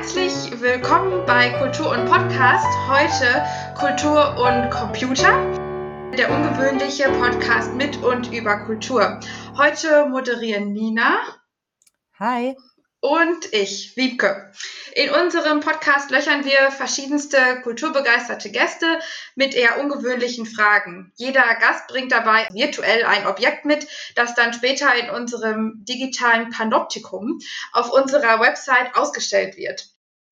Herzlich willkommen bei Kultur und Podcast. Heute Kultur und Computer. Der ungewöhnliche Podcast mit und über Kultur. Heute moderieren Nina. Hi und ich, Wiebke. In unserem Podcast löchern wir verschiedenste kulturbegeisterte Gäste mit eher ungewöhnlichen Fragen. Jeder Gast bringt dabei virtuell ein Objekt mit, das dann später in unserem digitalen Panoptikum auf unserer Website ausgestellt wird.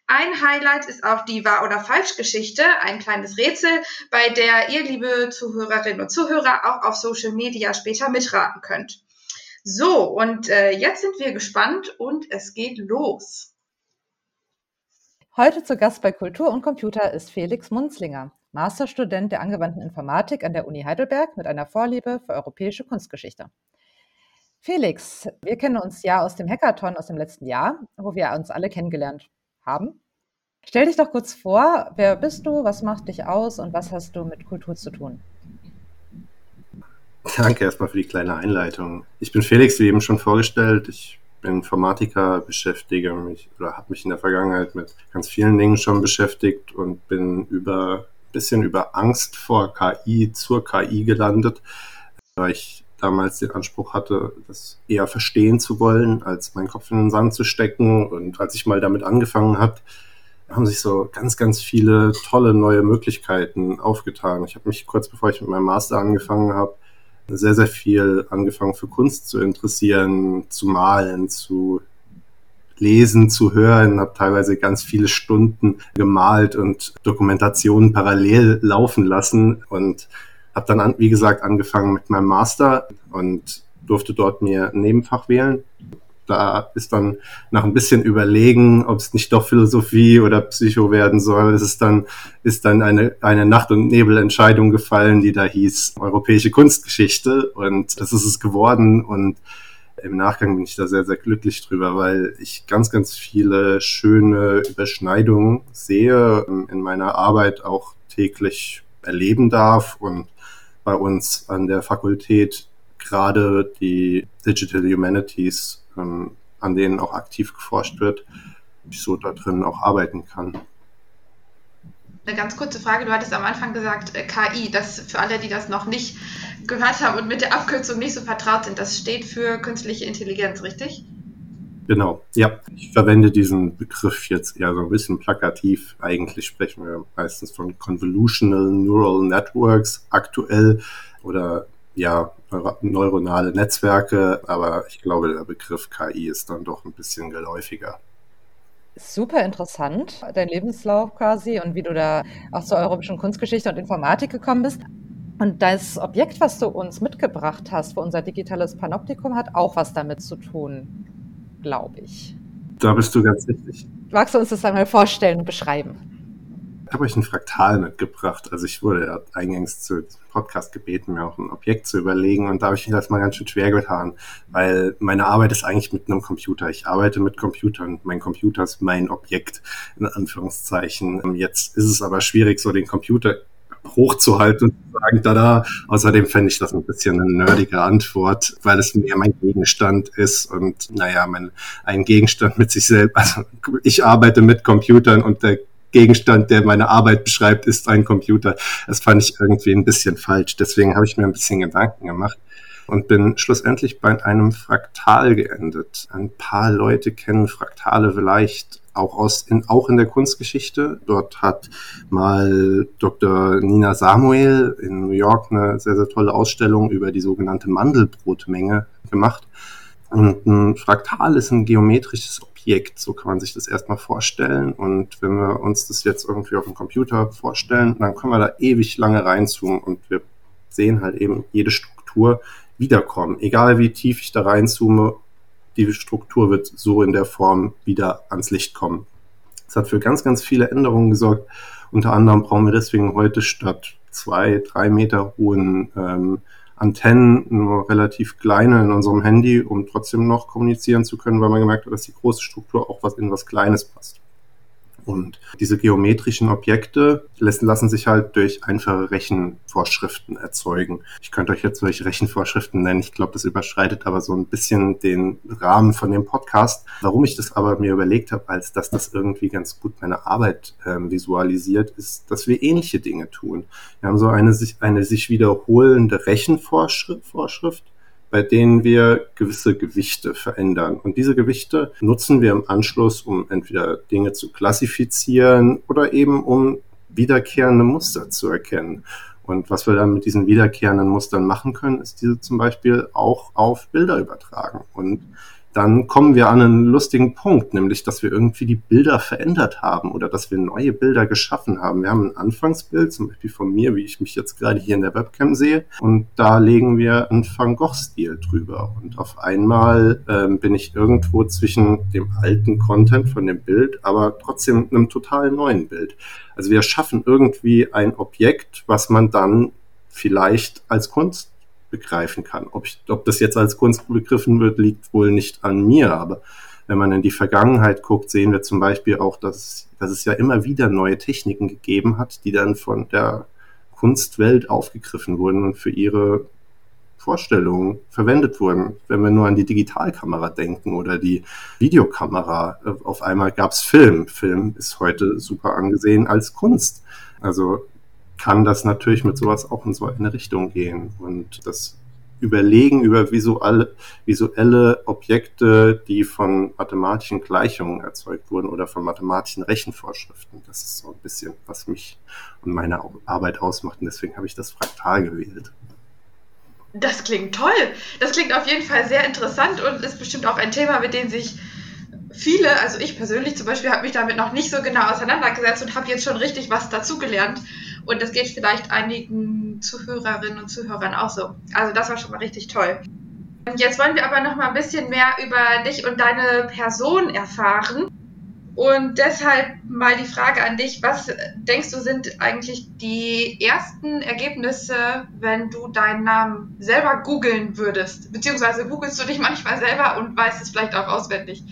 Ein Highlight ist auch die Wahr- oder Falschgeschichte, ein kleines Rätsel, bei der ihr, liebe Zuhörerinnen und Zuhörer, auch auf Social Media später mitraten könnt. So, und äh, jetzt sind wir gespannt und es geht los. Heute zu Gast bei Kultur und Computer ist Felix Munzlinger, Masterstudent der angewandten Informatik an der Uni Heidelberg mit einer Vorliebe für europäische Kunstgeschichte. Felix, wir kennen uns ja aus dem Hackathon aus dem letzten Jahr, wo wir uns alle kennengelernt haben. Stell dich doch kurz vor, wer bist du, was macht dich aus und was hast du mit Kultur zu tun? Danke erstmal für die kleine Einleitung. Ich bin Felix, wie eben schon vorgestellt. Ich bin Informatiker, beschäftige mich oder habe mich in der Vergangenheit mit ganz vielen Dingen schon beschäftigt und bin über ein bisschen über Angst vor KI zur KI gelandet, weil ich damals den Anspruch hatte, das eher verstehen zu wollen, als meinen Kopf in den Sand zu stecken. Und als ich mal damit angefangen habe, haben sich so ganz, ganz viele tolle neue Möglichkeiten aufgetan. Ich habe mich kurz bevor ich mit meinem Master angefangen habe, sehr, sehr viel angefangen für Kunst zu interessieren, zu malen, zu lesen, zu hören, habe teilweise ganz viele Stunden gemalt und Dokumentationen parallel laufen lassen und habe dann, an, wie gesagt, angefangen mit meinem Master und durfte dort mir ein Nebenfach wählen da ist dann nach ein bisschen überlegen, ob es nicht doch Philosophie oder Psycho werden soll, es ist dann, ist dann eine, eine Nacht- und Nebelentscheidung gefallen, die da hieß Europäische Kunstgeschichte. Und das ist es geworden. Und im Nachgang bin ich da sehr, sehr glücklich drüber, weil ich ganz, ganz viele schöne Überschneidungen sehe, in meiner Arbeit auch täglich erleben darf und bei uns an der Fakultät gerade die Digital Humanities ähm, an denen auch aktiv geforscht wird, ich so da drin auch arbeiten kann. Eine ganz kurze Frage, du hattest am Anfang gesagt, äh, KI, das für alle, die das noch nicht gehört haben und mit der Abkürzung nicht so vertraut sind, das steht für künstliche Intelligenz, richtig? Genau, ja. Ich verwende diesen Begriff jetzt eher so ein bisschen plakativ. Eigentlich sprechen wir meistens von Convolutional Neural Networks aktuell oder ja, neuronale Netzwerke, aber ich glaube, der Begriff KI ist dann doch ein bisschen geläufiger. Super interessant, dein Lebenslauf quasi und wie du da auch zur europäischen Kunstgeschichte und Informatik gekommen bist. Und das Objekt, was du uns mitgebracht hast für unser digitales Panoptikum, hat auch was damit zu tun, glaube ich. Da bist du ganz richtig. Magst du uns das einmal vorstellen und beschreiben? Ich habe euch ein Fraktal mitgebracht. Also ich wurde ja eingangs zu Podcast gebeten, mir auch ein Objekt zu überlegen und da habe ich mich das mal ganz schön schwer getan, weil meine Arbeit ist eigentlich mit einem Computer. Ich arbeite mit Computern. Mein Computer ist mein Objekt, in Anführungszeichen. Jetzt ist es aber schwierig, so den Computer hochzuhalten und zu sagen, da, da. Außerdem fände ich das ein bisschen eine nerdige Antwort, weil es mehr mein Gegenstand ist und naja, mein, ein Gegenstand mit sich selbst. Also ich arbeite mit Computern und der Gegenstand, der meine Arbeit beschreibt, ist ein Computer. Das fand ich irgendwie ein bisschen falsch. Deswegen habe ich mir ein bisschen Gedanken gemacht und bin schlussendlich bei einem Fraktal geendet. Ein paar Leute kennen Fraktale vielleicht auch aus in, auch in der Kunstgeschichte. Dort hat mal Dr. Nina Samuel in New York eine sehr, sehr tolle Ausstellung über die sogenannte Mandelbrotmenge gemacht. Und ein Fraktal ist ein geometrisches Objekt. So kann man sich das erstmal vorstellen. Und wenn wir uns das jetzt irgendwie auf dem Computer vorstellen, dann können wir da ewig lange reinzoomen und wir sehen halt eben jede Struktur wiederkommen. Egal wie tief ich da reinzoome, die Struktur wird so in der Form wieder ans Licht kommen. Das hat für ganz, ganz viele Änderungen gesorgt. Unter anderem brauchen wir deswegen heute statt zwei, drei Meter hohen ähm, Antennen, nur relativ kleine in unserem Handy, um trotzdem noch kommunizieren zu können, weil man gemerkt hat, dass die große Struktur auch was in was Kleines passt. Und diese geometrischen Objekte lassen sich halt durch einfache Rechenvorschriften erzeugen. Ich könnte euch jetzt solche Rechenvorschriften nennen. Ich glaube, das überschreitet aber so ein bisschen den Rahmen von dem Podcast. Warum ich das aber mir überlegt habe, als dass das irgendwie ganz gut meine Arbeit äh, visualisiert, ist, dass wir ähnliche Dinge tun. Wir haben so eine, eine sich wiederholende Rechenvorschrift bei denen wir gewisse Gewichte verändern. Und diese Gewichte nutzen wir im Anschluss, um entweder Dinge zu klassifizieren oder eben um wiederkehrende Muster zu erkennen. Und was wir dann mit diesen wiederkehrenden Mustern machen können, ist diese zum Beispiel auch auf Bilder übertragen. Und dann kommen wir an einen lustigen Punkt, nämlich, dass wir irgendwie die Bilder verändert haben oder dass wir neue Bilder geschaffen haben. Wir haben ein Anfangsbild, zum Beispiel von mir, wie ich mich jetzt gerade hier in der Webcam sehe, und da legen wir einen Van Gogh-Stil drüber. Und auf einmal ähm, bin ich irgendwo zwischen dem alten Content von dem Bild, aber trotzdem einem total neuen Bild. Also wir schaffen irgendwie ein Objekt, was man dann vielleicht als Kunst begreifen kann. Ob, ich, ob das jetzt als Kunst begriffen wird, liegt wohl nicht an mir, aber wenn man in die Vergangenheit guckt, sehen wir zum Beispiel auch, dass, dass es ja immer wieder neue Techniken gegeben hat, die dann von der Kunstwelt aufgegriffen wurden und für ihre Vorstellungen verwendet wurden. Wenn wir nur an die Digitalkamera denken oder die Videokamera, äh, auf einmal gab es Film. Film ist heute super angesehen als Kunst. Also kann das natürlich mit sowas auch in so eine Richtung gehen. Und das Überlegen über visuelle, visuelle Objekte, die von mathematischen Gleichungen erzeugt wurden oder von mathematischen Rechenvorschriften. Das ist so ein bisschen, was mich und meine Arbeit ausmacht. Und deswegen habe ich das Fraktal gewählt. Das klingt toll. Das klingt auf jeden Fall sehr interessant und ist bestimmt auch ein Thema, mit dem sich viele, also ich persönlich zum Beispiel, habe mich damit noch nicht so genau auseinandergesetzt und habe jetzt schon richtig was dazugelernt. Und das geht vielleicht einigen Zuhörerinnen und Zuhörern auch so. Also das war schon mal richtig toll. Jetzt wollen wir aber noch mal ein bisschen mehr über dich und deine Person erfahren. Und deshalb mal die Frage an dich, was denkst du sind eigentlich die ersten Ergebnisse, wenn du deinen Namen selber googeln würdest? Beziehungsweise googelst du dich manchmal selber und weißt es vielleicht auch auswendig?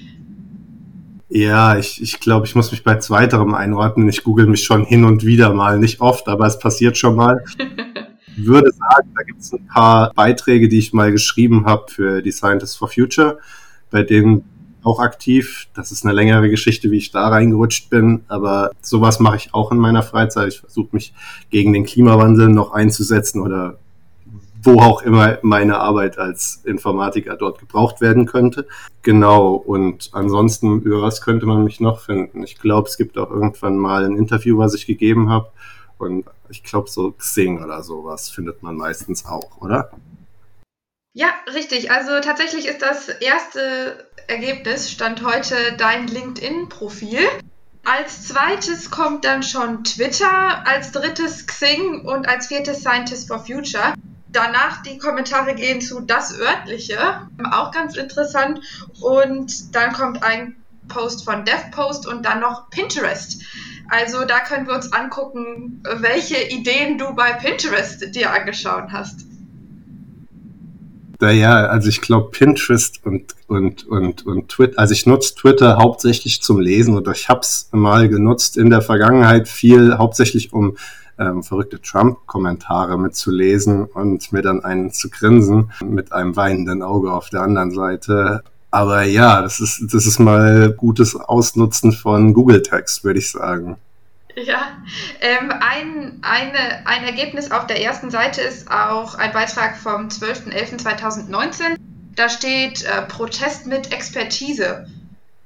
Ja, ich, ich glaube, ich muss mich bei zweiterem einordnen. Ich google mich schon hin und wieder mal, nicht oft, aber es passiert schon mal. würde sagen, da gibt es ein paar Beiträge, die ich mal geschrieben habe für die Scientists for Future, bei denen auch aktiv. Das ist eine längere Geschichte, wie ich da reingerutscht bin, aber sowas mache ich auch in meiner Freizeit. Ich versuche mich gegen den Klimawandel noch einzusetzen oder wo auch immer meine Arbeit als Informatiker dort gebraucht werden könnte. Genau, und ansonsten, über was könnte man mich noch finden? Ich glaube, es gibt auch irgendwann mal ein Interview, was ich gegeben habe. Und ich glaube, so Xing oder sowas findet man meistens auch, oder? Ja, richtig. Also tatsächlich ist das erste Ergebnis, stand heute dein LinkedIn-Profil. Als zweites kommt dann schon Twitter, als drittes Xing und als viertes Scientist for Future. Danach die Kommentare gehen zu das örtliche, auch ganz interessant. Und dann kommt ein Post von DevPost und dann noch Pinterest. Also da können wir uns angucken, welche Ideen du bei Pinterest dir angeschaut hast. Naja, also ich glaube Pinterest und, und, und, und Twitter, also ich nutze Twitter hauptsächlich zum Lesen oder ich habe es mal genutzt in der Vergangenheit viel, hauptsächlich um ähm, verrückte Trump-Kommentare mitzulesen und mir dann einen zu grinsen mit einem weinenden Auge auf der anderen Seite. Aber ja, das ist, das ist mal gutes Ausnutzen von Google Text, würde ich sagen. Ja, ähm, ein, eine, ein Ergebnis auf der ersten Seite ist auch ein Beitrag vom 12.11.2019. Da steht äh, Protest mit Expertise.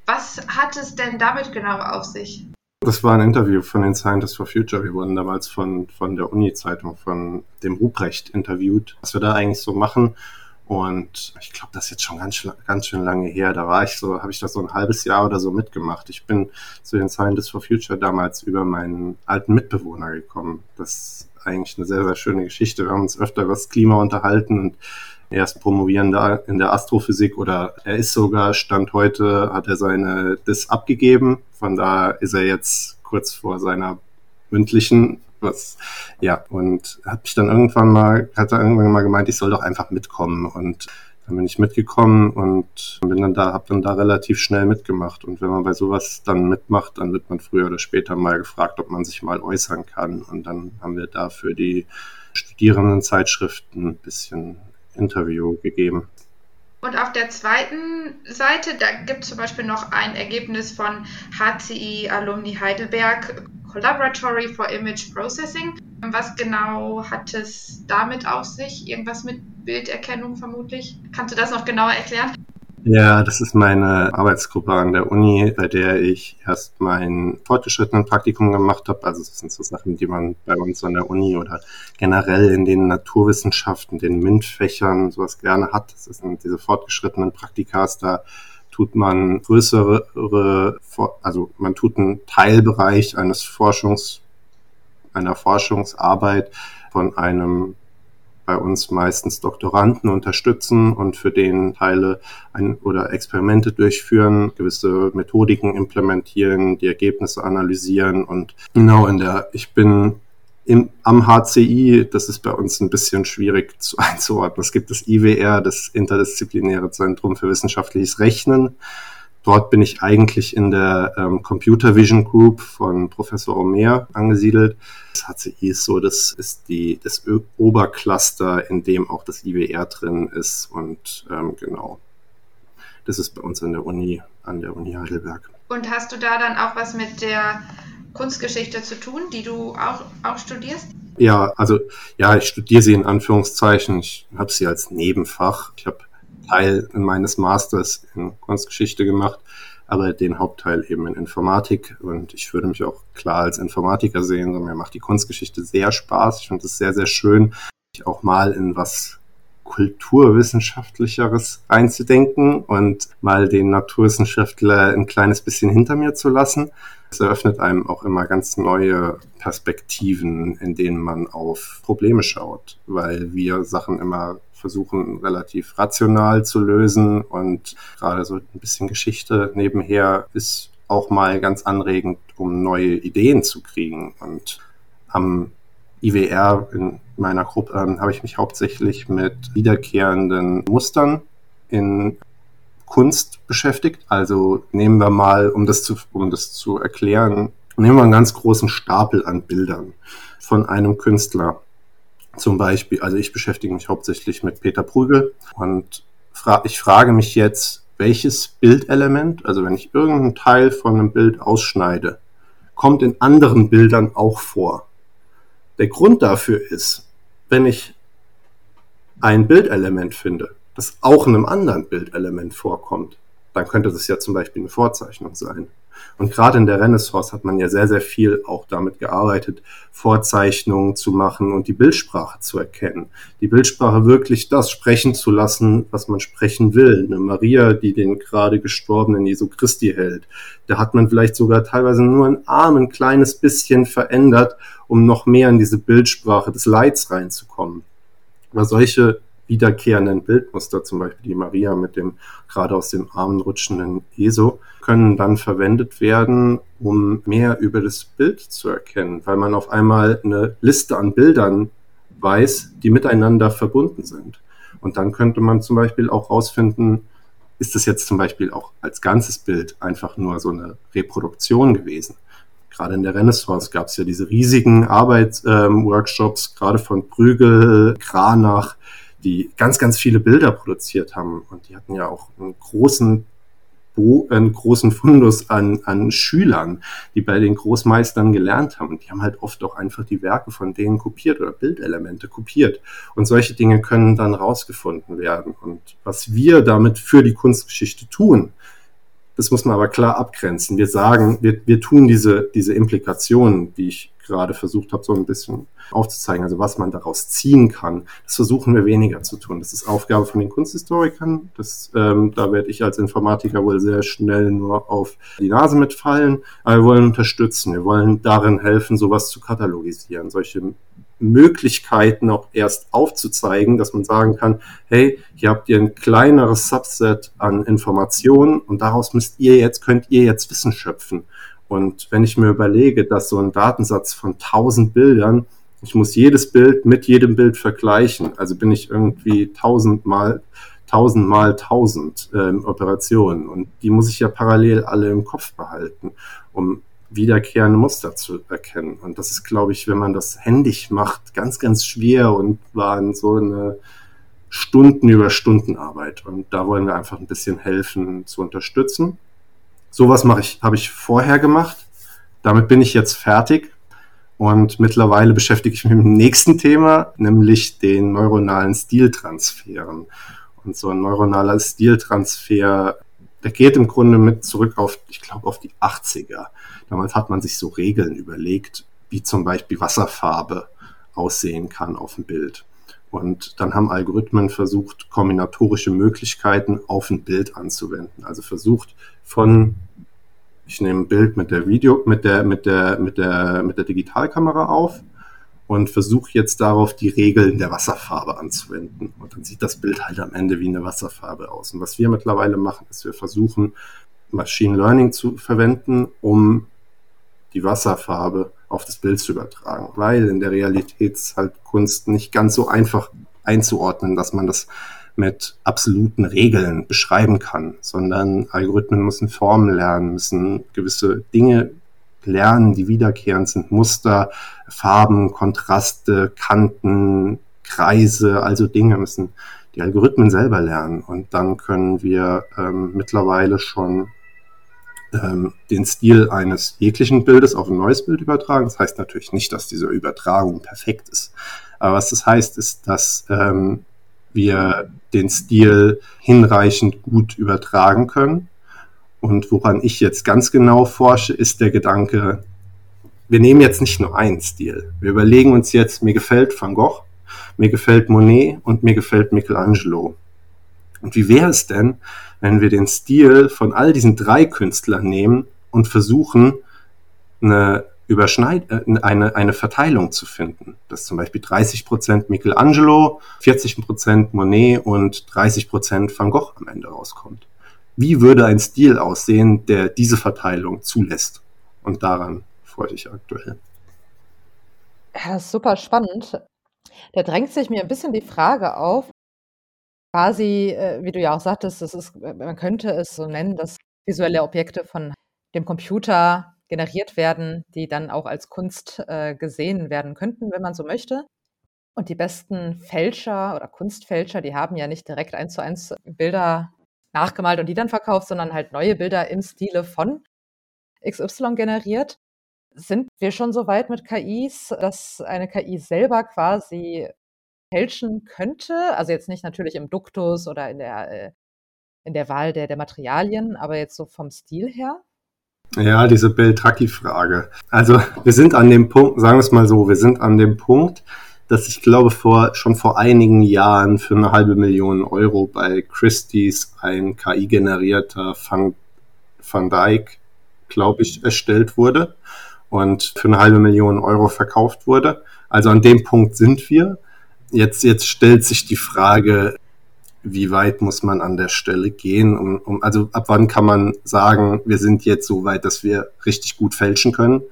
Was hat es denn damit genau auf sich? Das war ein Interview von den Scientists for Future. Wir wurden damals von, von der Uni-Zeitung, von dem Ruprecht interviewt, was wir da eigentlich so machen. Und ich glaube, das ist jetzt schon ganz, ganz schön lange her. Da war ich so, habe ich das so ein halbes Jahr oder so mitgemacht. Ich bin zu den Scientists for Future damals über meinen alten Mitbewohner gekommen. Das ist eigentlich eine sehr, sehr schöne Geschichte. Wir haben uns öfter über das Klima unterhalten und er ist Promovierender in der Astrophysik oder er ist sogar, Stand heute, hat er seine DIS abgegeben. Von da ist er jetzt kurz vor seiner mündlichen, was, ja, und hat mich dann irgendwann mal, hat er irgendwann mal gemeint, ich soll doch einfach mitkommen und Dann bin ich mitgekommen und bin dann da, habe dann da relativ schnell mitgemacht. Und wenn man bei sowas dann mitmacht, dann wird man früher oder später mal gefragt, ob man sich mal äußern kann. Und dann haben wir da für die Studierendenzeitschriften ein bisschen Interview gegeben. Und auf der zweiten Seite, da gibt es zum Beispiel noch ein Ergebnis von HCI Alumni Heidelberg Collaboratory for Image Processing. Was genau hat es damit auf sich? Irgendwas mit Bilderkennung vermutlich? Kannst du das noch genauer erklären? Ja, das ist meine Arbeitsgruppe an der Uni, bei der ich erst mein fortgeschrittenen Praktikum gemacht habe. Also das sind so Sachen, die man bei uns an der Uni oder generell in den Naturwissenschaften, den MINT-Fächern sowas gerne hat. Das sind diese fortgeschrittenen Praktikas, da tut man größere, also man tut einen Teilbereich eines Forschungs, einer Forschungsarbeit von einem bei uns meistens Doktoranden unterstützen und für den Teile ein, oder Experimente durchführen, gewisse Methodiken implementieren, die Ergebnisse analysieren und genau in der, ich bin im, am HCI, das ist bei uns ein bisschen schwierig zu, einzuordnen. Es gibt das IWR, das Interdisziplinäre Zentrum für wissenschaftliches Rechnen. Dort bin ich eigentlich in der ähm, Computer Vision Group von Professor Omer angesiedelt. Das HCI ist so, das ist die, das Obercluster, in dem auch das IWR drin ist und ähm, genau. Das ist bei uns an der Uni, an der Uni Heidelberg. Und hast du da dann auch was mit der Kunstgeschichte zu tun, die du auch, auch studierst? Ja, also ja, ich studiere sie in Anführungszeichen. Ich habe sie als Nebenfach. Ich habe Teil meines Masters in Kunstgeschichte gemacht, aber den Hauptteil eben in Informatik. Und ich würde mich auch klar als Informatiker sehen. mir macht die Kunstgeschichte sehr Spaß. Ich finde es sehr, sehr schön, auch mal in was kulturwissenschaftlicheres einzudenken und mal den Naturwissenschaftler ein kleines bisschen hinter mir zu lassen. Es eröffnet einem auch immer ganz neue Perspektiven, in denen man auf Probleme schaut, weil wir Sachen immer versuchen relativ rational zu lösen und gerade so ein bisschen Geschichte nebenher ist auch mal ganz anregend, um neue Ideen zu kriegen. Und am IWR in meiner Gruppe ähm, habe ich mich hauptsächlich mit wiederkehrenden Mustern in Kunst beschäftigt. Also nehmen wir mal, um das zu, um das zu erklären, nehmen wir einen ganz großen Stapel an Bildern von einem Künstler. Zum Beispiel, also ich beschäftige mich hauptsächlich mit Peter Prügel und fra ich frage mich jetzt, welches Bildelement, also wenn ich irgendeinen Teil von einem Bild ausschneide, kommt in anderen Bildern auch vor. Der Grund dafür ist, wenn ich ein Bildelement finde, das auch in einem anderen Bildelement vorkommt, dann könnte das ja zum Beispiel eine Vorzeichnung sein. Und gerade in der Renaissance hat man ja sehr, sehr viel auch damit gearbeitet, Vorzeichnungen zu machen und die Bildsprache zu erkennen. Die Bildsprache wirklich das sprechen zu lassen, was man sprechen will. Eine Maria, die den gerade gestorbenen Jesu Christi hält, da hat man vielleicht sogar teilweise nur ein Arm ein kleines bisschen verändert, um noch mehr in diese Bildsprache des Leids reinzukommen. Aber solche wiederkehrenden Bildmuster, zum Beispiel die Maria mit dem gerade aus dem Armen rutschenden Jesu, können dann verwendet werden, um mehr über das Bild zu erkennen, weil man auf einmal eine Liste an Bildern weiß, die miteinander verbunden sind. Und dann könnte man zum Beispiel auch rausfinden, ist das jetzt zum Beispiel auch als ganzes Bild einfach nur so eine Reproduktion gewesen? Gerade in der Renaissance gab es ja diese riesigen Arbeitsworkshops, ähm, gerade von Brügel, Kranach, die ganz, ganz viele Bilder produziert haben. Und die hatten ja auch einen großen einen großen Fundus an, an Schülern, die bei den Großmeistern gelernt haben. Die haben halt oft auch einfach die Werke von denen kopiert oder Bildelemente kopiert. Und solche Dinge können dann rausgefunden werden. Und was wir damit für die Kunstgeschichte tun, das muss man aber klar abgrenzen. Wir sagen, wir, wir tun diese, diese Implikationen, die ich gerade versucht habe, so ein bisschen aufzuzeigen, also was man daraus ziehen kann. Das versuchen wir weniger zu tun. Das ist Aufgabe von den Kunsthistorikern. Das, ähm, da werde ich als Informatiker wohl sehr schnell nur auf die Nase mitfallen. Aber wir wollen unterstützen. Wir wollen darin helfen, sowas zu katalogisieren, solche Möglichkeiten auch erst aufzuzeigen, dass man sagen kann, hey, hier habt ihr ein kleineres Subset an Informationen und daraus müsst ihr jetzt, könnt ihr jetzt Wissen schöpfen. Und wenn ich mir überlege, dass so ein Datensatz von 1000 Bildern, ich muss jedes Bild mit jedem Bild vergleichen, also bin ich irgendwie tausendmal tausend mal tausend ähm, Operationen und die muss ich ja parallel alle im Kopf behalten, um wiederkehrende Muster zu erkennen. Und das ist, glaube ich, wenn man das händig macht, ganz, ganz schwer und war in so eine Stunden über Stunden Arbeit. Und da wollen wir einfach ein bisschen helfen zu unterstützen. Sowas mache ich, habe ich vorher gemacht. Damit bin ich jetzt fertig. Und mittlerweile beschäftige ich mich mit dem nächsten Thema, nämlich den neuronalen Stiltransferen. Und so ein neuronaler Stiltransfer, der geht im Grunde mit zurück auf, ich glaube, auf die 80er. Damals hat man sich so Regeln überlegt, wie zum Beispiel Wasserfarbe aussehen kann auf dem Bild. Und dann haben Algorithmen versucht, kombinatorische Möglichkeiten auf ein Bild anzuwenden. Also versucht von, ich nehme ein Bild mit der Video, mit der, mit der, mit der, mit der Digitalkamera auf und versuche jetzt darauf die Regeln der Wasserfarbe anzuwenden. Und dann sieht das Bild halt am Ende wie eine Wasserfarbe aus. Und was wir mittlerweile machen, ist, wir versuchen, Machine Learning zu verwenden, um die Wasserfarbe auf das Bild zu übertragen, weil in der Realität ist halt Kunst nicht ganz so einfach einzuordnen, dass man das mit absoluten Regeln beschreiben kann, sondern Algorithmen müssen Formen lernen, müssen gewisse Dinge lernen, die wiederkehrend sind, Muster, Farben, Kontraste, Kanten, Kreise, also Dinge müssen die Algorithmen selber lernen. Und dann können wir ähm, mittlerweile schon ähm, den Stil eines jeglichen Bildes auf ein neues Bild übertragen. Das heißt natürlich nicht, dass diese Übertragung perfekt ist. Aber was das heißt, ist, dass ähm, wir den Stil hinreichend gut übertragen können. Und woran ich jetzt ganz genau forsche, ist der Gedanke, wir nehmen jetzt nicht nur einen Stil. Wir überlegen uns jetzt, mir gefällt Van Gogh, mir gefällt Monet und mir gefällt Michelangelo. Und wie wäre es denn, wenn wir den Stil von all diesen drei Künstlern nehmen und versuchen, eine Überschneid äh, eine, eine Verteilung zu finden, dass zum Beispiel 30 Prozent Michelangelo, 40 Prozent Monet und 30 Prozent Van Gogh am Ende rauskommt. Wie würde ein Stil aussehen, der diese Verteilung zulässt? Und daran freue ich aktuell. Ja, das ist super spannend. Da drängt sich mir ein bisschen die Frage auf, quasi, äh, wie du ja auch sagtest, das ist, äh, man könnte es so nennen, dass visuelle Objekte von dem Computer generiert werden, die dann auch als Kunst äh, gesehen werden könnten, wenn man so möchte. Und die besten Fälscher oder Kunstfälscher, die haben ja nicht direkt eins zu eins Bilder nachgemalt und die dann verkauft, sondern halt neue Bilder im Stile von XY generiert. Sind wir schon so weit mit KIs, dass eine KI selber quasi fälschen könnte? Also jetzt nicht natürlich im Duktus oder in der, äh, in der Wahl der, der Materialien, aber jetzt so vom Stil her? Ja, diese Beltraki-Frage. Also wir sind an dem Punkt, sagen wir es mal so, wir sind an dem Punkt, dass ich glaube vor schon vor einigen Jahren für eine halbe Million Euro bei Christie's ein KI-generierter Van, Van Dyke, glaube ich, erstellt wurde und für eine halbe Million Euro verkauft wurde. Also an dem Punkt sind wir. Jetzt, jetzt stellt sich die Frage, wie weit muss man an der Stelle gehen? Um, um, also ab wann kann man sagen, wir sind jetzt so weit, dass wir richtig gut fälschen können?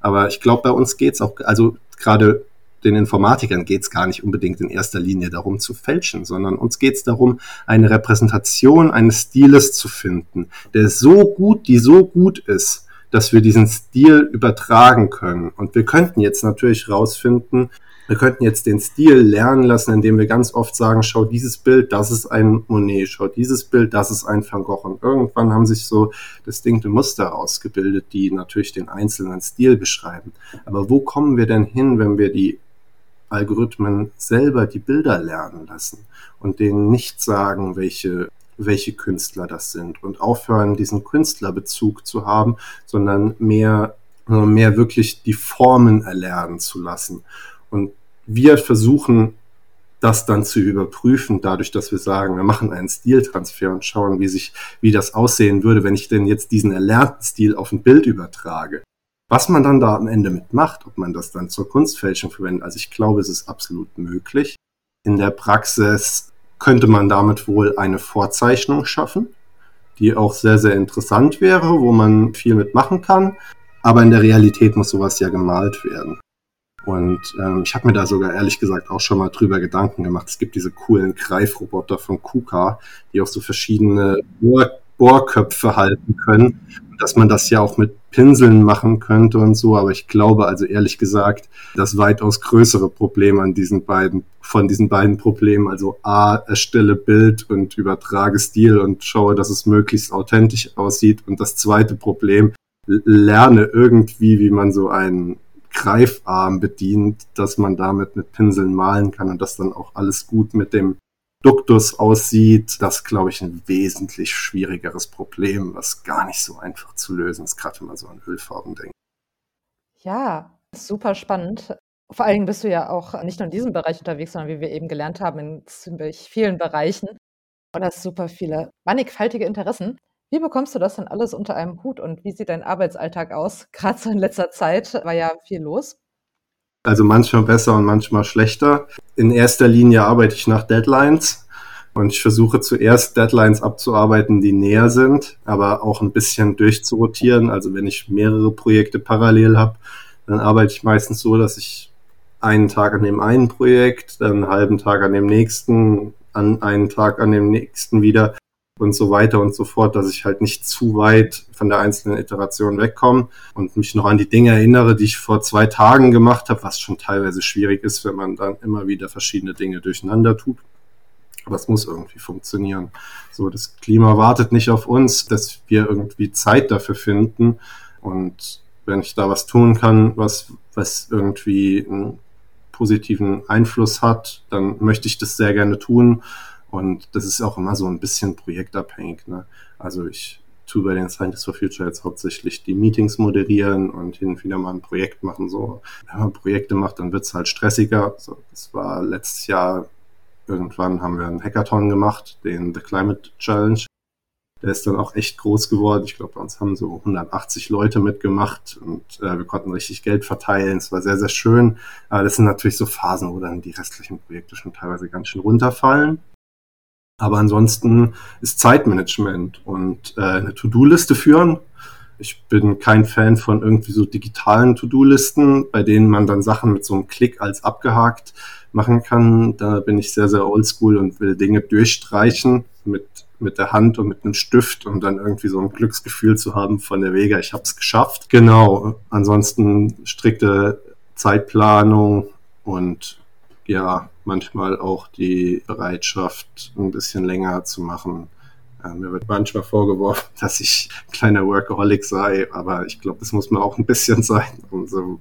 Aber ich glaube, bei uns geht's auch, also gerade den Informatikern geht's gar nicht unbedingt in erster Linie darum zu fälschen, sondern uns geht's darum, eine Repräsentation eines Stiles zu finden, der so gut, die so gut ist, dass wir diesen Stil übertragen können. Und wir könnten jetzt natürlich rausfinden, wir könnten jetzt den Stil lernen lassen, indem wir ganz oft sagen, schau dieses Bild, das ist ein Monet, schau dieses Bild, das ist ein Van Gogh. Und irgendwann haben sich so distinkte Muster ausgebildet, die natürlich den einzelnen Stil beschreiben. Aber wo kommen wir denn hin, wenn wir die Algorithmen selber die Bilder lernen lassen und denen nicht sagen, welche welche Künstler das sind und aufhören, diesen Künstlerbezug zu haben, sondern mehr, mehr wirklich die Formen erlernen zu lassen. Und wir versuchen das dann zu überprüfen, dadurch, dass wir sagen, wir machen einen Stiltransfer und schauen, wie sich, wie das aussehen würde, wenn ich denn jetzt diesen erlernten Stil auf ein Bild übertrage. Was man dann da am Ende mitmacht, ob man das dann zur Kunstfälschung verwendet, also ich glaube, es ist absolut möglich. In der Praxis könnte man damit wohl eine Vorzeichnung schaffen, die auch sehr, sehr interessant wäre, wo man viel mitmachen kann. Aber in der Realität muss sowas ja gemalt werden. Und ähm, ich habe mir da sogar ehrlich gesagt auch schon mal drüber Gedanken gemacht. Es gibt diese coolen Greifroboter von KUKA, die auch so verschiedene Bohr Bohrköpfe halten können. Dass man das ja auch mit Pinseln machen könnte und so. Aber ich glaube also ehrlich gesagt, das weitaus größere Problem an diesen beiden, von diesen beiden Problemen, also A, erstelle Bild und übertrage Stil und schaue, dass es möglichst authentisch aussieht. Und das zweite Problem, lerne irgendwie, wie man so einen Greifarm bedient, dass man damit mit Pinseln malen kann und das dann auch alles gut mit dem Duktus aussieht. Das glaube ich ein wesentlich schwierigeres Problem, was gar nicht so einfach zu lösen ist, gerade wenn man so an Ölfarben denkt. Ja, super spannend. Vor allen Dingen bist du ja auch nicht nur in diesem Bereich unterwegs, sondern wie wir eben gelernt haben, in ziemlich vielen Bereichen und hast super viele mannigfaltige Interessen. Wie bekommst du das denn alles unter einem Hut und wie sieht dein Arbeitsalltag aus? Gerade so in letzter Zeit war ja viel los. Also manchmal besser und manchmal schlechter. In erster Linie arbeite ich nach Deadlines und ich versuche zuerst Deadlines abzuarbeiten, die näher sind, aber auch ein bisschen durchzurotieren. Also wenn ich mehrere Projekte parallel habe, dann arbeite ich meistens so, dass ich einen Tag an dem einen Projekt, dann einen halben Tag an dem nächsten, an einen Tag an dem nächsten wieder und so weiter und so fort, dass ich halt nicht zu weit von der einzelnen Iteration wegkomme und mich noch an die Dinge erinnere, die ich vor zwei Tagen gemacht habe, was schon teilweise schwierig ist, wenn man dann immer wieder verschiedene Dinge durcheinander tut. Aber es muss irgendwie funktionieren. So, das Klima wartet nicht auf uns, dass wir irgendwie Zeit dafür finden. Und wenn ich da was tun kann, was, was irgendwie einen positiven Einfluss hat, dann möchte ich das sehr gerne tun. Und das ist auch immer so ein bisschen projektabhängig. Ne? Also ich tue bei den Scientists for Future jetzt hauptsächlich die Meetings moderieren und hin und wieder mal ein Projekt machen. So, wenn man Projekte macht, dann wird es halt stressiger. So, das war letztes Jahr, irgendwann haben wir einen Hackathon gemacht, den The Climate Challenge. Der ist dann auch echt groß geworden. Ich glaube, bei uns haben so 180 Leute mitgemacht und äh, wir konnten richtig Geld verteilen. Es war sehr, sehr schön. Aber das sind natürlich so Phasen, wo dann die restlichen Projekte schon teilweise ganz schön runterfallen. Aber ansonsten ist Zeitmanagement und äh, eine To-Do-Liste führen. Ich bin kein Fan von irgendwie so digitalen To-Do-Listen, bei denen man dann Sachen mit so einem Klick als abgehakt machen kann. Da bin ich sehr, sehr oldschool und will Dinge durchstreichen mit, mit der Hand und mit einem Stift und dann irgendwie so ein Glücksgefühl zu haben von der Wege, ich habe es geschafft. Genau. Ansonsten strikte Zeitplanung und ja, manchmal auch die Bereitschaft, ein bisschen länger zu machen. Äh, mir wird manchmal vorgeworfen, dass ich kleiner Workaholic sei, aber ich glaube, das muss man auch ein bisschen sein, um so,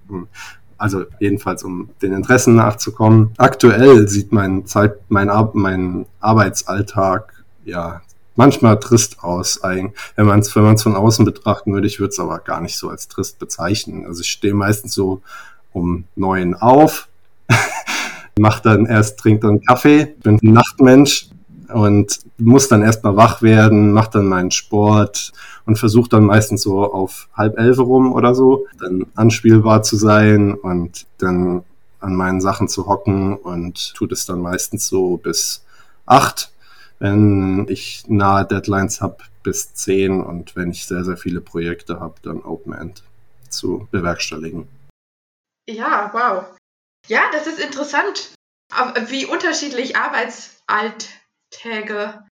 also jedenfalls um den Interessen nachzukommen. Aktuell sieht mein Zeit, mein, Ar mein Arbeitsalltag ja manchmal trist aus. Wenn man es wenn von außen betrachten würde, ich würde es aber gar nicht so als trist bezeichnen. Also ich stehe meistens so um neun auf, mach dann erst, trinkt dann Kaffee, bin ein Nachtmensch und muss dann erstmal wach werden, mach dann meinen Sport und versuche dann meistens so auf halb elf rum oder so, dann anspielbar zu sein und dann an meinen Sachen zu hocken und tut es dann meistens so bis acht, wenn ich nahe Deadlines habe bis zehn und wenn ich sehr, sehr viele Projekte habe, dann Open End zu bewerkstelligen. Ja, wow. Ja, das ist interessant, wie unterschiedlich Arbeitsalltäge,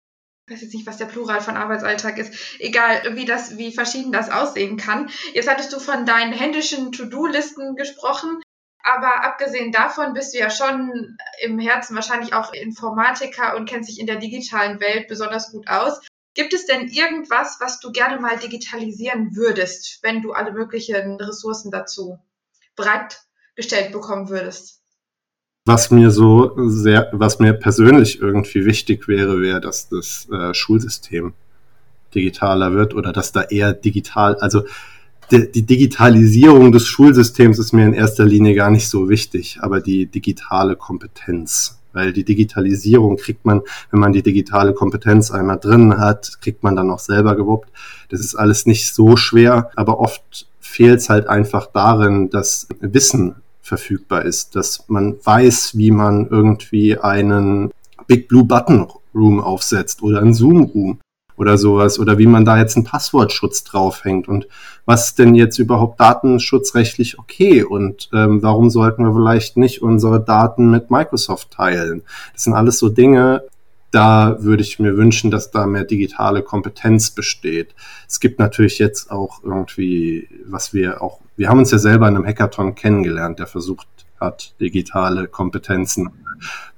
ich weiß jetzt nicht, was der Plural von Arbeitsalltag ist, egal, wie das, wie verschieden das aussehen kann. Jetzt hattest du von deinen händischen To-Do-Listen gesprochen. Aber abgesehen davon bist du ja schon im Herzen wahrscheinlich auch Informatiker und kennst dich in der digitalen Welt besonders gut aus. Gibt es denn irgendwas, was du gerne mal digitalisieren würdest, wenn du alle möglichen Ressourcen dazu bereit gestellt bekommen würdest? Was mir so sehr, was mir persönlich irgendwie wichtig wäre, wäre, dass das äh, Schulsystem digitaler wird oder dass da eher digital, also die, die Digitalisierung des Schulsystems ist mir in erster Linie gar nicht so wichtig, aber die digitale Kompetenz. Weil die Digitalisierung kriegt man, wenn man die digitale Kompetenz einmal drin hat, kriegt man dann auch selber gewuppt. Das ist alles nicht so schwer, aber oft fehlt es halt einfach darin, dass Wissen verfügbar ist, dass man weiß, wie man irgendwie einen Big Blue Button Room aufsetzt oder einen Zoom Room oder sowas oder wie man da jetzt einen Passwortschutz draufhängt und was denn jetzt überhaupt datenschutzrechtlich okay und ähm, warum sollten wir vielleicht nicht unsere Daten mit Microsoft teilen? Das sind alles so Dinge, da würde ich mir wünschen, dass da mehr digitale Kompetenz besteht. Es gibt natürlich jetzt auch irgendwie, was wir auch, wir haben uns ja selber in einem Hackathon kennengelernt, der versucht hat, digitale Kompetenzen,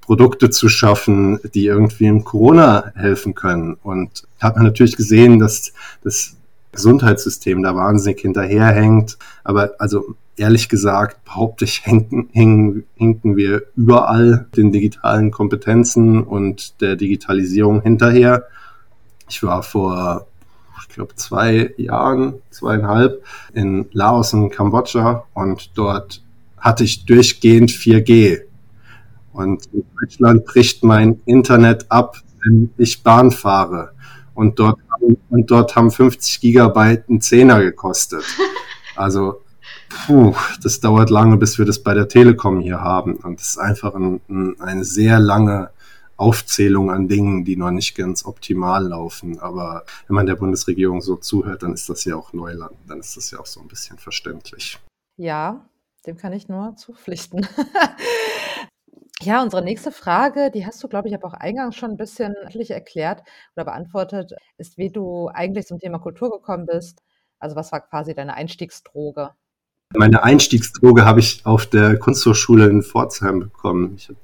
Produkte zu schaffen, die irgendwie im Corona helfen können. Und hat man natürlich gesehen, dass das Gesundheitssystem da wahnsinnig hinterherhängt. Aber also ehrlich gesagt, behaupte ich, hinken, hinken, hinken wir überall den digitalen Kompetenzen und der Digitalisierung hinterher. Ich war vor, ich glaube, zwei Jahren, zweieinhalb in Laos und Kambodscha und dort hatte ich durchgehend 4G. Und in Deutschland bricht mein Internet ab, wenn ich Bahn fahre. Und dort, und dort haben 50 Gigabyte einen Zehner gekostet. Also, puh, das dauert lange, bis wir das bei der Telekom hier haben. Und das ist einfach ein, ein, eine sehr lange Aufzählung an Dingen, die noch nicht ganz optimal laufen. Aber wenn man der Bundesregierung so zuhört, dann ist das ja auch Neuland. Dann ist das ja auch so ein bisschen verständlich. Ja, dem kann ich nur zupflichten. Ja, unsere nächste Frage, die hast du, glaube ich, aber auch eingangs schon ein bisschen erklärt oder beantwortet, ist, wie du eigentlich zum Thema Kultur gekommen bist. Also was war quasi deine Einstiegsdroge? Meine Einstiegsdroge habe ich auf der Kunsthochschule in Pforzheim bekommen. Ich habe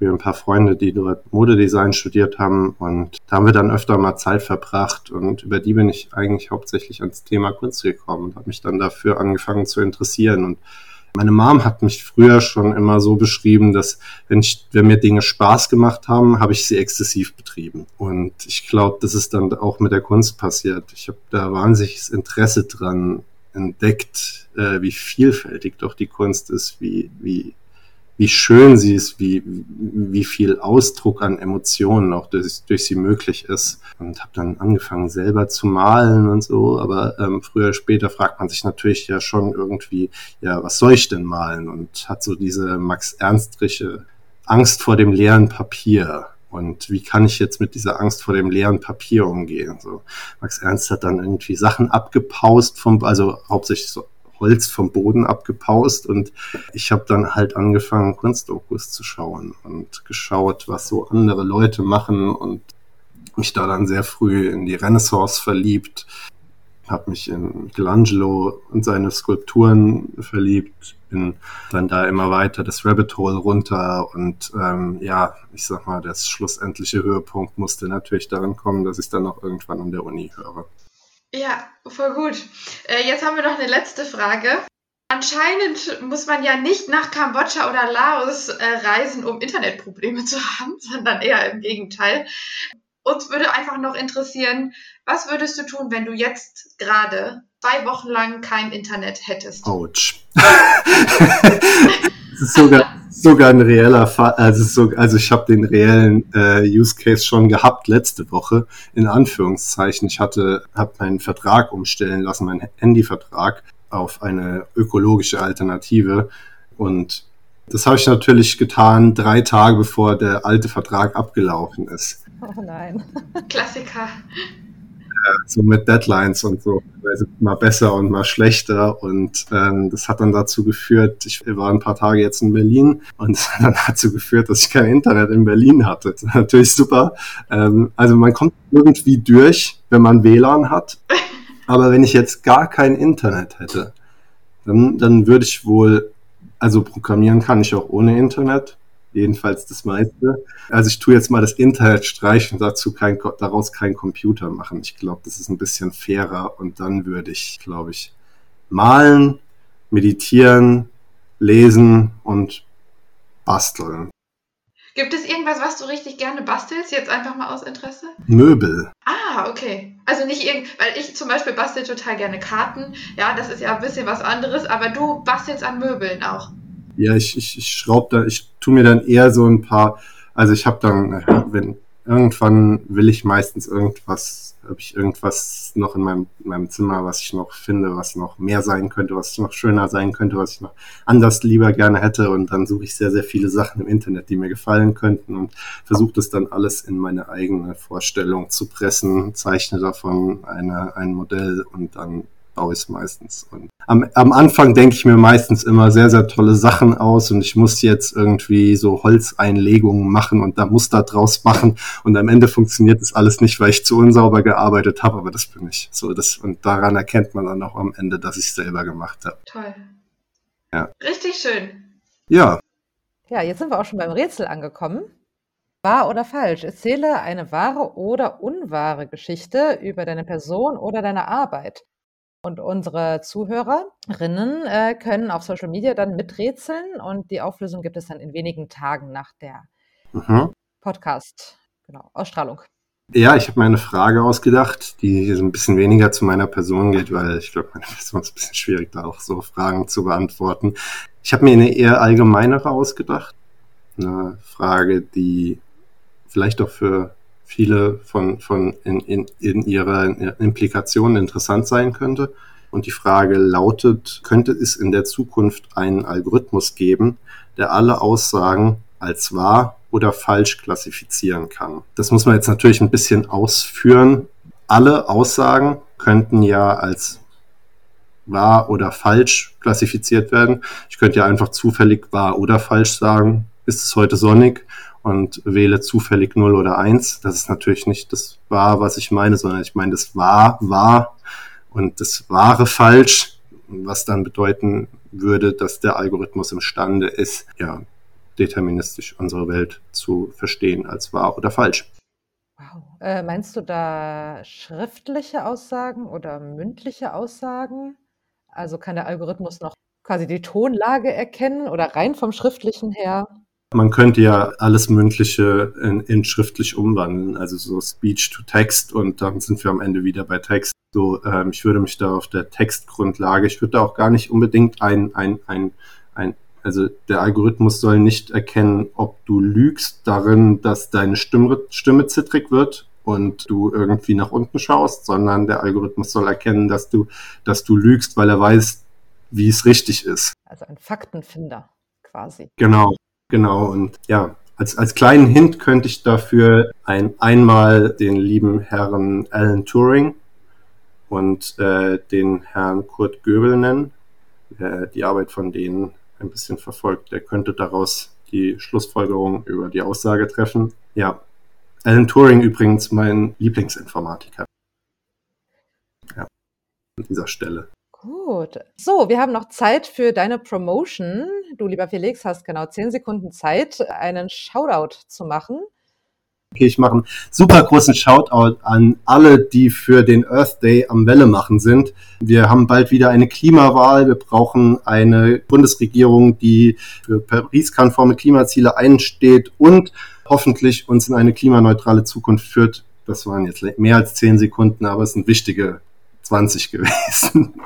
früher ein paar Freunde, die dort Modedesign studiert haben und da haben wir dann öfter mal Zeit verbracht und über die bin ich eigentlich hauptsächlich ans Thema Kunst gekommen und habe mich dann dafür angefangen zu interessieren und meine Mom hat mich früher schon immer so beschrieben, dass wenn, ich, wenn mir Dinge Spaß gemacht haben, habe ich sie exzessiv betrieben. Und ich glaube, das ist dann auch mit der Kunst passiert. Ich habe da wahnsinniges Interesse dran entdeckt, äh, wie vielfältig doch die Kunst ist, wie, wie wie schön sie ist, wie, wie viel Ausdruck an Emotionen auch durch, durch sie möglich ist. Und habe dann angefangen selber zu malen und so, aber ähm, früher später fragt man sich natürlich ja schon irgendwie, ja, was soll ich denn malen? Und hat so diese Max Ernstrische Angst vor dem leeren Papier. Und wie kann ich jetzt mit dieser Angst vor dem leeren Papier umgehen? So, Max Ernst hat dann irgendwie Sachen abgepaust vom, also hauptsächlich so Holz vom Boden abgepaust und ich habe dann halt angefangen, Kunstdokus zu schauen und geschaut, was so andere Leute machen und mich da dann sehr früh in die Renaissance verliebt, habe mich in Michelangelo und seine Skulpturen verliebt, bin dann da immer weiter das Rabbit Hole runter und ähm, ja, ich sag mal, das schlussendliche Höhepunkt musste natürlich darin kommen, dass ich dann auch irgendwann an der Uni höre. Ja, voll gut. Äh, jetzt haben wir noch eine letzte Frage. Anscheinend muss man ja nicht nach Kambodscha oder Laos äh, reisen, um Internetprobleme zu haben, sondern eher im Gegenteil. Uns würde einfach noch interessieren, was würdest du tun, wenn du jetzt gerade zwei Wochen lang kein Internet hättest? Autsch. das ist sogar, sogar ein reeller Fall. Also, so, also ich habe den reellen äh, Use Case schon gehabt letzte Woche, in Anführungszeichen. Ich hatte, habe meinen Vertrag umstellen lassen, meinen Handyvertrag auf eine ökologische Alternative. Und das habe ich natürlich getan, drei Tage bevor der alte Vertrag abgelaufen ist. Oh nein. Klassiker so mit Deadlines und so, also mal besser und mal schlechter. Und ähm, das hat dann dazu geführt, ich war ein paar Tage jetzt in Berlin und das hat dann dazu geführt, dass ich kein Internet in Berlin hatte. Natürlich super. Ähm, also man kommt irgendwie durch, wenn man WLAN hat. Aber wenn ich jetzt gar kein Internet hätte, dann, dann würde ich wohl, also programmieren kann ich auch ohne Internet jedenfalls das meiste. Also ich tue jetzt mal das Internet streichen dazu kein, daraus keinen Computer machen. Ich glaube, das ist ein bisschen fairer und dann würde ich, glaube ich, malen, meditieren, lesen und basteln. Gibt es irgendwas, was du richtig gerne bastelst, jetzt einfach mal aus Interesse? Möbel. Ah, okay. Also nicht irgend, weil ich zum Beispiel bastel total gerne Karten. Ja, das ist ja ein bisschen was anderes, aber du bastelst an Möbeln auch. Ja, ich, ich, ich schraube da, ich tue mir dann eher so ein paar, also ich habe dann, wenn irgendwann will ich meistens irgendwas ob ich irgendwas noch in meinem, in meinem Zimmer, was ich noch finde, was noch mehr sein könnte, was noch schöner sein könnte, was ich noch anders lieber gerne hätte. Und dann suche ich sehr, sehr viele Sachen im Internet, die mir gefallen könnten und versuche das dann alles in meine eigene Vorstellung zu pressen, zeichne davon eine, ein Modell und dann aus meistens. Und am, am Anfang denke ich mir meistens immer sehr, sehr tolle Sachen aus und ich muss jetzt irgendwie so Holzeinlegungen machen und da Muster draus machen und am Ende funktioniert das alles nicht, weil ich zu unsauber gearbeitet habe, aber das bin ich. So, das, und daran erkennt man dann auch am Ende, dass ich es selber gemacht habe. Toll. Ja. Richtig schön. Ja. Ja, jetzt sind wir auch schon beim Rätsel angekommen. Wahr oder falsch? Erzähle eine wahre oder unwahre Geschichte über deine Person oder deine Arbeit. Und unsere Zuhörerinnen äh, können auf Social Media dann miträtseln und die Auflösung gibt es dann in wenigen Tagen nach der mhm. Podcast, genau, Ausstrahlung. Ja, ich habe mir eine Frage ausgedacht, die so ein bisschen weniger zu meiner Person geht, weil ich glaube, meine Person ist ein bisschen schwierig, da auch so Fragen zu beantworten. Ich habe mir eine eher allgemeinere ausgedacht. Eine Frage, die vielleicht auch für viele von, von in, in, in ihrer Implikation interessant sein könnte. Und die Frage lautet, könnte es in der Zukunft einen Algorithmus geben, der alle Aussagen als wahr oder falsch klassifizieren kann? Das muss man jetzt natürlich ein bisschen ausführen. Alle Aussagen könnten ja als wahr oder falsch klassifiziert werden. Ich könnte ja einfach zufällig wahr oder falsch sagen. Ist es heute sonnig? Und wähle zufällig 0 oder 1. Das ist natürlich nicht das wahr, was ich meine, sondern ich meine das wahr, wahr und das wahre falsch, was dann bedeuten würde, dass der Algorithmus imstande ist, ja, deterministisch unsere Welt zu verstehen als wahr oder falsch. Wow. Äh, meinst du da schriftliche Aussagen oder mündliche Aussagen? Also kann der Algorithmus noch quasi die Tonlage erkennen oder rein vom schriftlichen her? Man könnte ja alles Mündliche in, in schriftlich umwandeln, also so Speech to Text und dann sind wir am Ende wieder bei Text. So, ähm, ich würde mich da auf der Textgrundlage, ich würde da auch gar nicht unbedingt ein, ein, ein, ein, also der Algorithmus soll nicht erkennen, ob du lügst darin, dass deine Stimme, Stimme zittrig wird und du irgendwie nach unten schaust, sondern der Algorithmus soll erkennen, dass du, dass du lügst, weil er weiß, wie es richtig ist. Also ein Faktenfinder quasi. Genau, Genau, und ja, als, als kleinen Hint könnte ich dafür ein, einmal den lieben Herrn Alan Turing und äh, den Herrn Kurt Göbel nennen, der die Arbeit von denen ein bisschen verfolgt. Der könnte daraus die Schlussfolgerung über die Aussage treffen. Ja, Alan Turing übrigens mein Lieblingsinformatiker. Ja, an dieser Stelle. Gut. So, wir haben noch Zeit für deine Promotion. Du, lieber Felix, hast genau zehn Sekunden Zeit, einen Shoutout zu machen. Okay, ich mache einen super großen Shoutout an alle, die für den Earth Day am Welle machen sind. Wir haben bald wieder eine Klimawahl. Wir brauchen eine Bundesregierung, die für Paris-konforme Klimaziele einsteht und hoffentlich uns in eine klimaneutrale Zukunft führt. Das waren jetzt mehr als zehn Sekunden, aber es sind wichtige 20 gewesen.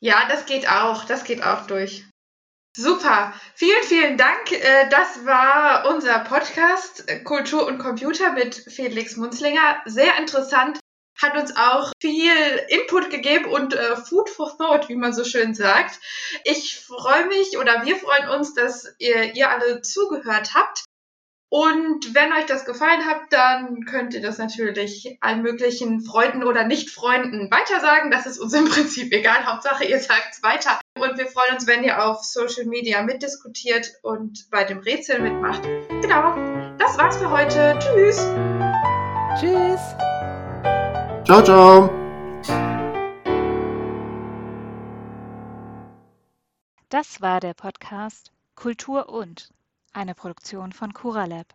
Ja, das geht auch. Das geht auch durch. Super. Vielen, vielen Dank. Äh, das war unser Podcast äh, Kultur und Computer mit Felix Munzlinger. Sehr interessant. Hat uns auch viel Input gegeben und äh, Food for Thought, wie man so schön sagt. Ich freue mich oder wir freuen uns, dass ihr, ihr alle zugehört habt. Und wenn euch das gefallen hat, dann könnt ihr das natürlich allen möglichen Freunden oder Nicht-Freunden weitersagen. Das ist uns im Prinzip egal. Hauptsache, ihr sagt es weiter. Und wir freuen uns, wenn ihr auf Social Media mitdiskutiert und bei dem Rätsel mitmacht. Genau. Das war's für heute. Tschüss. Tschüss. Ciao, ciao. Das war der Podcast Kultur und eine Produktion von CuraLab.